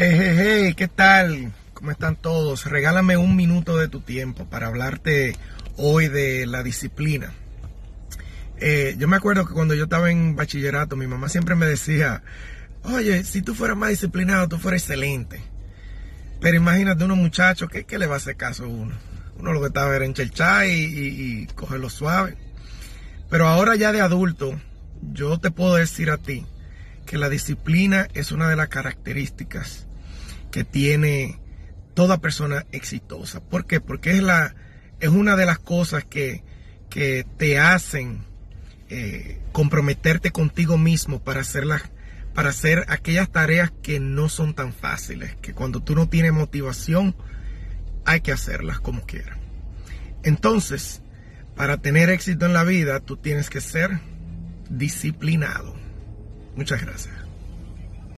Hey, hey, ¿qué tal? ¿Cómo están todos? Regálame un minuto de tu tiempo para hablarte hoy de la disciplina. Eh, yo me acuerdo que cuando yo estaba en bachillerato, mi mamá siempre me decía, oye, si tú fueras más disciplinado, tú fueras excelente. Pero imagínate unos muchachos, ¿qué, ¿qué, le va a hacer caso a uno? Uno lo que estaba era en y, y, y cogerlo suave. Pero ahora ya de adulto, yo te puedo decir a ti que la disciplina es una de las características que tiene toda persona exitosa. ¿Por qué? Porque es, la, es una de las cosas que, que te hacen eh, comprometerte contigo mismo para hacer, para hacer aquellas tareas que no son tan fáciles, que cuando tú no tienes motivación hay que hacerlas como quieras. Entonces, para tener éxito en la vida, tú tienes que ser disciplinado. Muchas gracias.